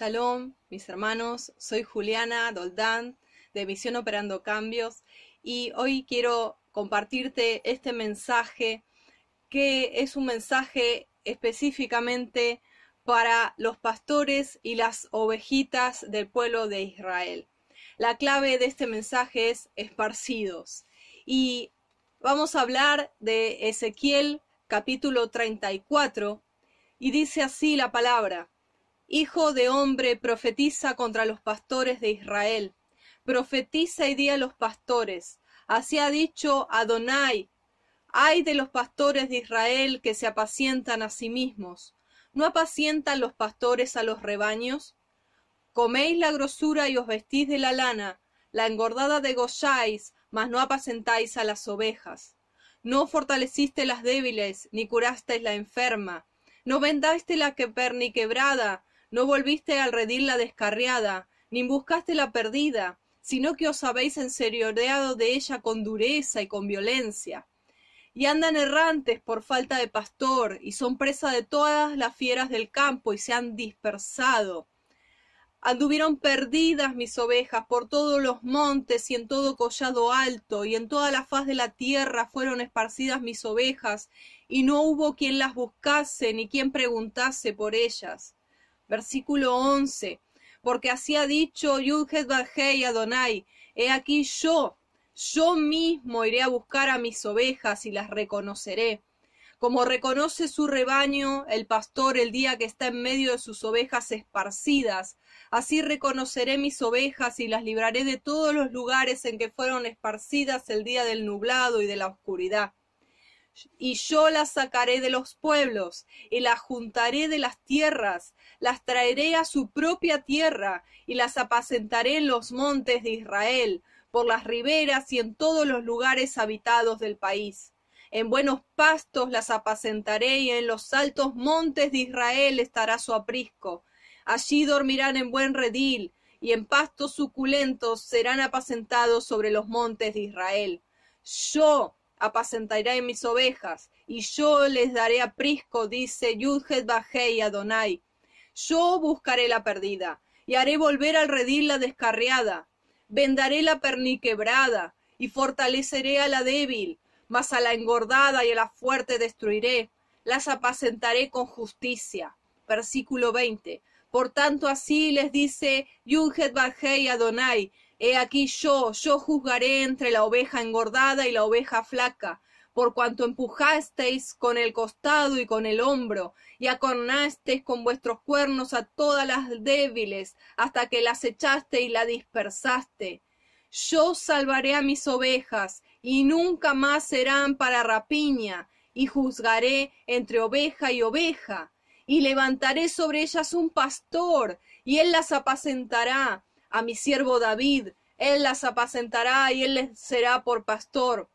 Shalom, mis hermanos, soy Juliana Doldán de Misión Operando Cambios y hoy quiero compartirte este mensaje que es un mensaje específicamente para los pastores y las ovejitas del pueblo de Israel. La clave de este mensaje es esparcidos y vamos a hablar de Ezequiel capítulo 34 y dice así la palabra. Hijo de hombre, profetiza contra los pastores de Israel. Profetiza y di a los pastores. Así ha dicho Adonai. Ay de los pastores de Israel que se apacientan a sí mismos. ¿No apacientan los pastores a los rebaños? Coméis la grosura y os vestís de la lana, la engordada degolláis, mas no apacentáis a las ovejas. No fortaleciste las débiles, ni curasteis la enferma. No vendaste la que perniquebrada, no volviste al redil la descarriada, ni buscaste la perdida, sino que os habéis enserioreado de ella con dureza y con violencia. Y andan errantes por falta de pastor, y son presa de todas las fieras del campo, y se han dispersado. Anduvieron perdidas mis ovejas por todos los montes y en todo collado alto, y en toda la faz de la tierra fueron esparcidas mis ovejas, y no hubo quien las buscase ni quien preguntase por ellas versículo 11, porque así ha dicho Yudhet Bajei Adonai, he aquí yo, yo mismo iré a buscar a mis ovejas y las reconoceré. Como reconoce su rebaño el pastor el día que está en medio de sus ovejas esparcidas, así reconoceré mis ovejas y las libraré de todos los lugares en que fueron esparcidas el día del nublado y de la oscuridad y yo las sacaré de los pueblos, y las juntaré de las tierras, las traeré a su propia tierra, y las apacentaré en los montes de Israel, por las riberas y en todos los lugares habitados del país. En buenos pastos las apacentaré, y en los altos montes de Israel estará su aprisco. Allí dormirán en buen redil, y en pastos suculentos serán apacentados sobre los montes de Israel. Yo, apacentaré mis ovejas, y yo les daré aprisco, dice Yudhet Bajei Adonai. Yo buscaré la perdida, y haré volver al redil la descarriada. Vendaré la perniquebrada, y fortaleceré a la débil, mas a la engordada y a la fuerte destruiré. Las apacentaré con justicia. Versículo 20. Por tanto, así les dice Yudhet Bajei Adonai, He aquí yo, yo juzgaré entre la oveja engordada y la oveja flaca, por cuanto empujasteis con el costado y con el hombro, y acornasteis con vuestros cuernos a todas las débiles, hasta que las echaste y la dispersaste. Yo salvaré a mis ovejas, y nunca más serán para rapiña, y juzgaré entre oveja y oveja, y levantaré sobre ellas un pastor, y él las apacentará, a mi siervo David, él las apacentará y él les será por pastor.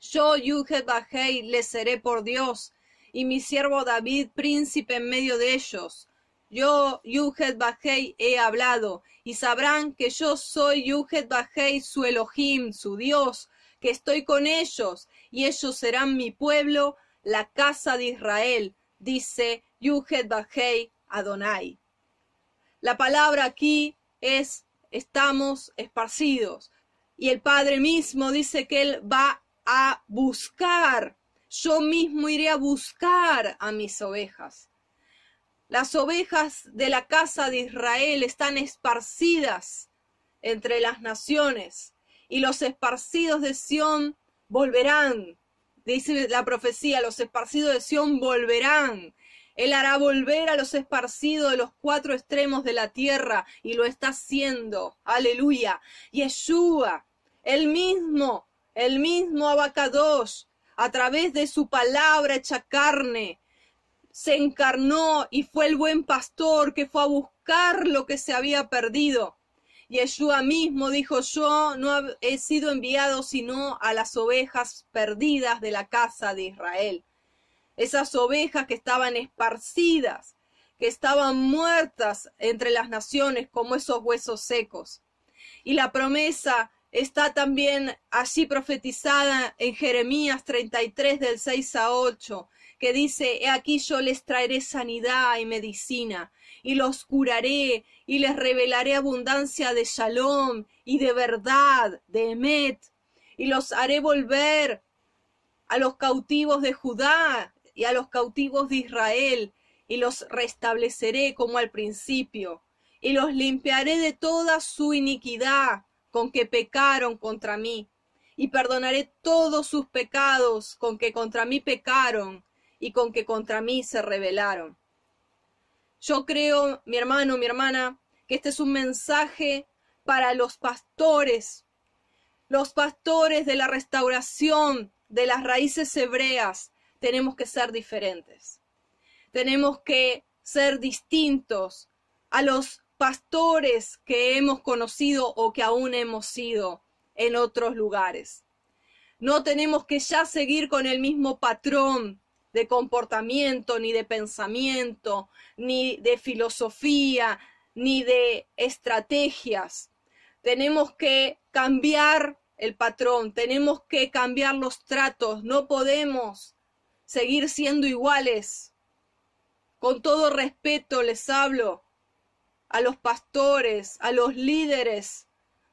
Yo, Yuhet Bajei, les seré por Dios, y mi siervo David, príncipe en medio de ellos. Yo, Yuhet Bajei, he hablado, y sabrán que yo soy Yuhet Bajei, su Elohim, su Dios, que estoy con ellos, y ellos serán mi pueblo, la casa de Israel, dice Yuhet Bajei Adonai. La palabra aquí es estamos esparcidos. Y el Padre mismo dice que Él va a buscar. Yo mismo iré a buscar a mis ovejas. Las ovejas de la casa de Israel están esparcidas entre las naciones y los esparcidos de Sión volverán. Dice la profecía, los esparcidos de Sión volverán él hará volver a los esparcidos de los cuatro extremos de la tierra y lo está haciendo. Aleluya. Yeshua, el mismo, el mismo Abacados, a través de su palabra hecha carne, se encarnó y fue el buen pastor que fue a buscar lo que se había perdido. Yeshua mismo dijo, yo no he sido enviado sino a las ovejas perdidas de la casa de Israel esas ovejas que estaban esparcidas, que estaban muertas entre las naciones como esos huesos secos. Y la promesa está también así profetizada en Jeremías 33 del 6 a 8, que dice, he aquí yo les traeré sanidad y medicina, y los curaré y les revelaré abundancia de shalom y de verdad, de emet, y los haré volver a los cautivos de Judá y a los cautivos de Israel, y los restableceré como al principio, y los limpiaré de toda su iniquidad con que pecaron contra mí, y perdonaré todos sus pecados con que contra mí pecaron y con que contra mí se rebelaron. Yo creo, mi hermano, mi hermana, que este es un mensaje para los pastores, los pastores de la restauración de las raíces hebreas. Tenemos que ser diferentes. Tenemos que ser distintos a los pastores que hemos conocido o que aún hemos sido en otros lugares. No tenemos que ya seguir con el mismo patrón de comportamiento, ni de pensamiento, ni de filosofía, ni de estrategias. Tenemos que cambiar el patrón, tenemos que cambiar los tratos, no podemos seguir siendo iguales. Con todo respeto les hablo a los pastores, a los líderes,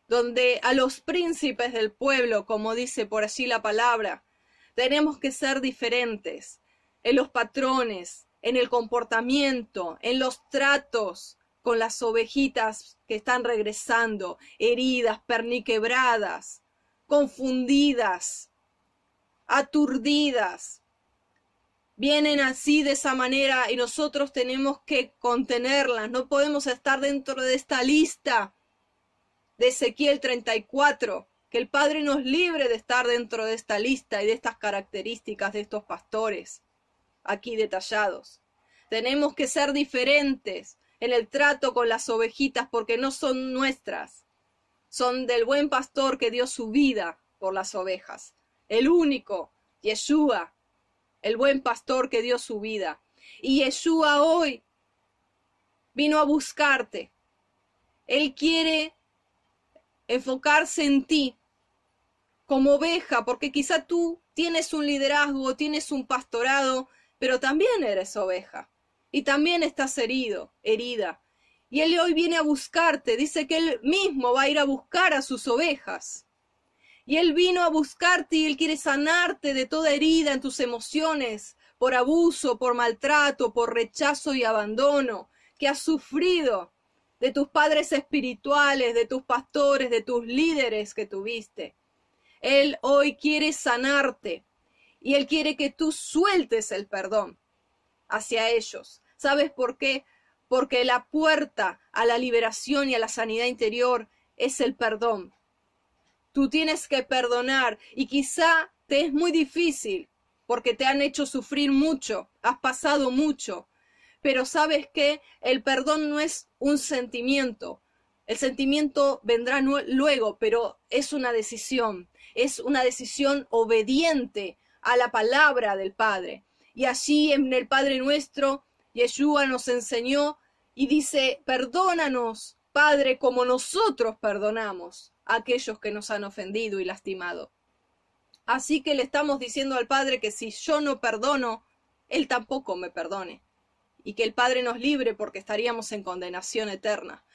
donde a los príncipes del pueblo, como dice por allí la palabra, tenemos que ser diferentes en los patrones, en el comportamiento, en los tratos con las ovejitas que están regresando, heridas, perniquebradas, confundidas, aturdidas. Vienen así de esa manera y nosotros tenemos que contenerlas. No podemos estar dentro de esta lista de Ezequiel 34 que el Padre nos libre de estar dentro de esta lista y de estas características de estos pastores aquí detallados. Tenemos que ser diferentes en el trato con las ovejitas porque no son nuestras, son del buen pastor que dio su vida por las ovejas, el único, Yeshua, el buen pastor que dio su vida. Y Yeshua hoy vino a buscarte. Él quiere enfocarse en ti como oveja, porque quizá tú tienes un liderazgo, tienes un pastorado, pero también eres oveja y también estás herido, herida. Y Él hoy viene a buscarte, dice que Él mismo va a ir a buscar a sus ovejas. Y Él vino a buscarte y Él quiere sanarte de toda herida en tus emociones, por abuso, por maltrato, por rechazo y abandono que has sufrido de tus padres espirituales, de tus pastores, de tus líderes que tuviste. Él hoy quiere sanarte y Él quiere que tú sueltes el perdón hacia ellos. ¿Sabes por qué? Porque la puerta a la liberación y a la sanidad interior es el perdón. Tú tienes que perdonar y quizá te es muy difícil porque te han hecho sufrir mucho, has pasado mucho, pero sabes que el perdón no es un sentimiento. El sentimiento vendrá luego, pero es una decisión, es una decisión obediente a la palabra del Padre. Y así en el Padre nuestro, Yeshua nos enseñó y dice, perdónanos, Padre, como nosotros perdonamos aquellos que nos han ofendido y lastimado. Así que le estamos diciendo al Padre que si yo no perdono, Él tampoco me perdone y que el Padre nos libre porque estaríamos en condenación eterna.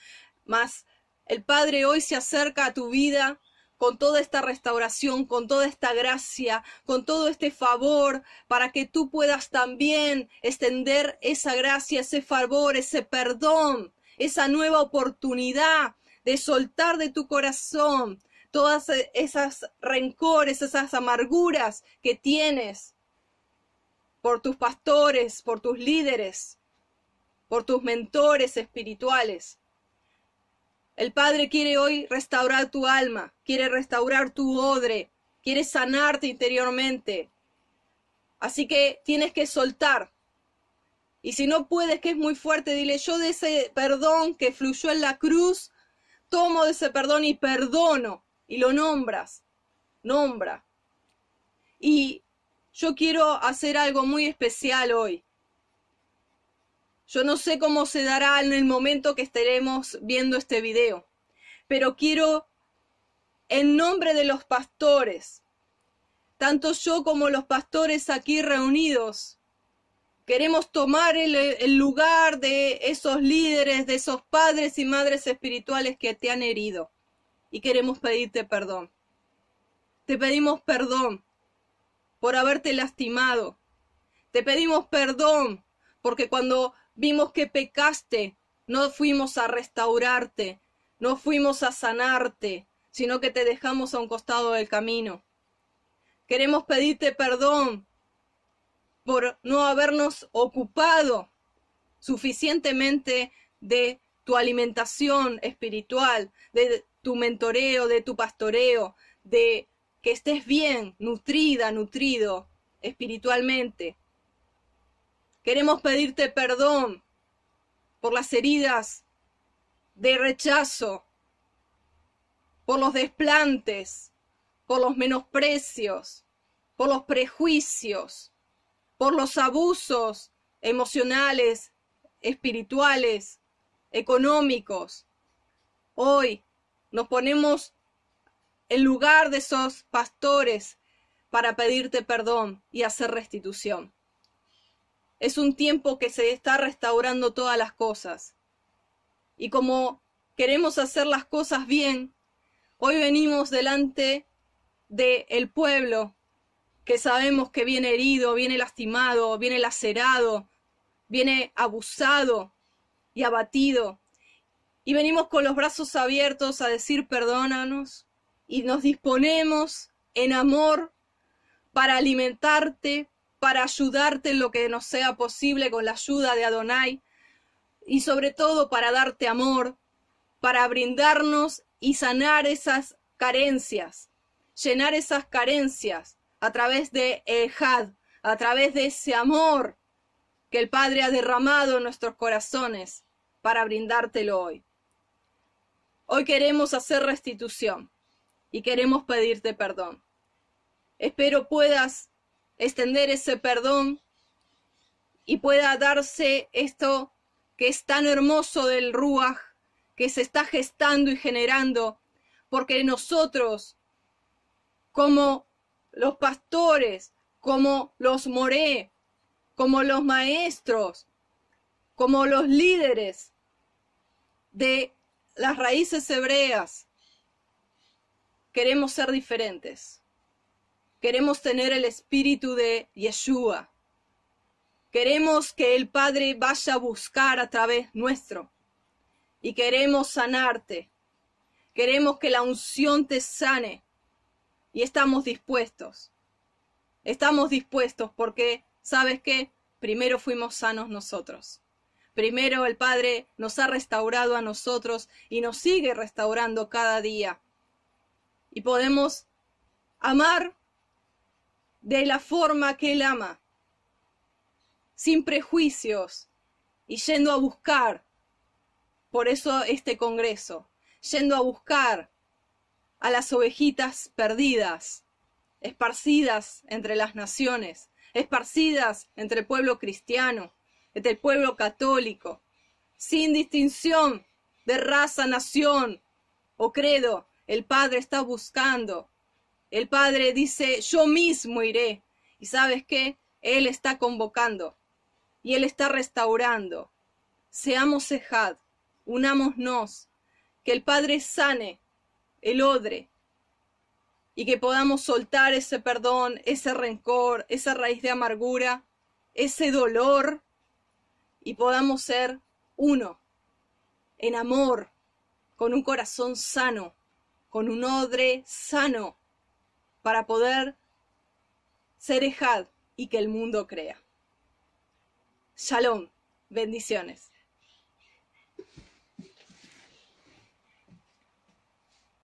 Mas el Padre hoy se acerca a tu vida con toda esta restauración, con toda esta gracia, con todo este favor, para que tú puedas también extender esa gracia, ese favor, ese perdón, esa nueva oportunidad de soltar de tu corazón todas esas rencores, esas amarguras que tienes por tus pastores, por tus líderes, por tus mentores espirituales. El Padre quiere hoy restaurar tu alma, quiere restaurar tu odre, quiere sanarte interiormente. Así que tienes que soltar. Y si no puedes, que es muy fuerte, dile yo de ese perdón que fluyó en la cruz, tomo de ese perdón y perdono. Y lo nombras. Nombra. Y yo quiero hacer algo muy especial hoy. Yo no sé cómo se dará en el momento que estaremos viendo este video, pero quiero, en nombre de los pastores, tanto yo como los pastores aquí reunidos, Queremos tomar el, el, lugar de esos líderes, de esos padres y madres espirituales que te han herido. Y queremos pedirte perdón. Te pedimos perdón por haberte lastimado. Te pedimos perdón porque cuando vimos que pecaste, no fuimos a restaurarte, no fuimos a sanarte, sino que te dejamos a un costado del camino. Queremos pedirte perdón por no habernos ocupado suficientemente de tu alimentación espiritual, de tu mentoreo, de tu pastoreo, de que estés bien, nutrida, nutrido espiritualmente. Queremos pedirte perdón por las heridas de rechazo, por los desplantes, por los menosprecios, por los prejuicios, por los abusos emocionales, espirituales, económicos. Hoy nos ponemos en lugar de esos pastores para pedirte perdón y hacer restitución. Es un tiempo que se está restaurando todas las cosas. Y como queremos hacer las cosas bien, hoy venimos delante del el pueblo que sabemos que viene herido, viene lastimado, viene lacerado, viene abusado y abatido. Y venimos con los brazos abiertos a decir perdónanos y nos disponemos en amor para alimentarte, para ayudarte en lo que nos sea posible con la ayuda de Adonai y sobre todo para darte amor, para brindarnos y sanar esas carencias, llenar esas carencias a través de Ejad, a través de ese amor que el Padre ha derramado en nuestros corazones para brindártelo hoy. Hoy queremos hacer restitución y queremos pedirte perdón. Espero puedas extender ese perdón y pueda darse esto que es tan hermoso del Ruach, que se está gestando y generando, porque nosotros, como los pastores, como los moré, como los maestros, como los líderes de las raíces hebreas. Queremos ser diferentes. Queremos tener el espíritu de Yeshua. Queremos que el Padre vaya a buscar a través nuestro. Y queremos sanarte. Queremos que la unción te sane y estamos dispuestos. Estamos dispuestos porque, ¿sabes qué? Primero fuimos sanos nosotros. Primero el Padre nos ha restaurado a nosotros y nos sigue restaurando cada día. Y podemos amar de la forma que Él ama, sin prejuicios y yendo a buscar. Por eso este Congreso, yendo a buscar a las ovejitas perdidas, esparcidas entre las naciones, esparcidas entre el pueblo cristiano, entre el pueblo católico, sin distinción de raza, nación o credo, el Padre está buscando. El Padre dice, yo mismo iré. Y sabes qué? Él está convocando y Él está restaurando. Seamos cejad, unámonos, que el Padre sane el odre, y que podamos soltar ese perdón, ese rencor, esa raíz de amargura, ese dolor, y podamos ser uno, en amor, con un corazón sano, con un odre sano, para poder ser Ejad y que el mundo crea. Shalom, bendiciones.